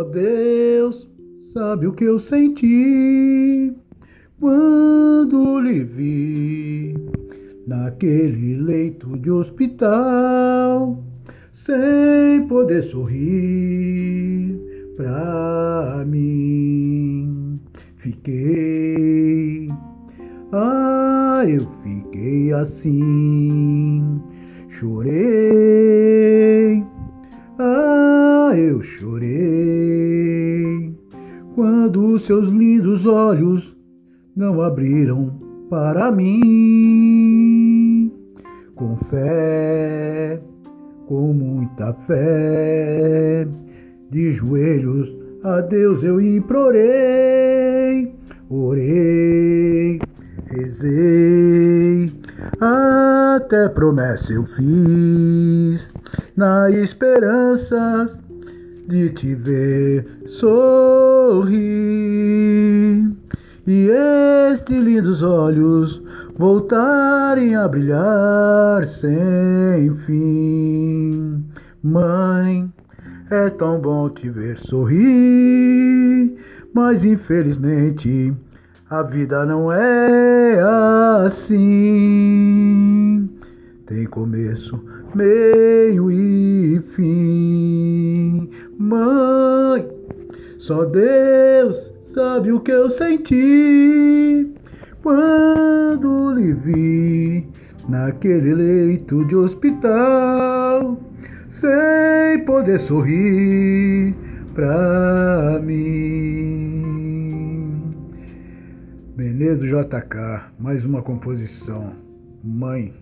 Deus sabe o que eu senti quando lhe vi naquele leito de hospital, sem poder sorrir pra mim. Fiquei, ah, eu fiquei assim, chorei, ah, eu chorei, quando seus lindos olhos não abriram para mim. Com fé, com muita fé, de joelhos a Deus eu implorei, orei, rezei, até promessa eu fiz, na esperança de te ver sorrir e estes lindos olhos voltarem a brilhar sem fim. Mãe, é tão bom te ver sorrir, mas infelizmente a vida não é assim. Tem começo, meio e fim. Só Deus Sabe o que eu senti quando lhe vi naquele leito de hospital, sem poder sorrir pra mim. Benedo JK, mais uma composição. Mãe.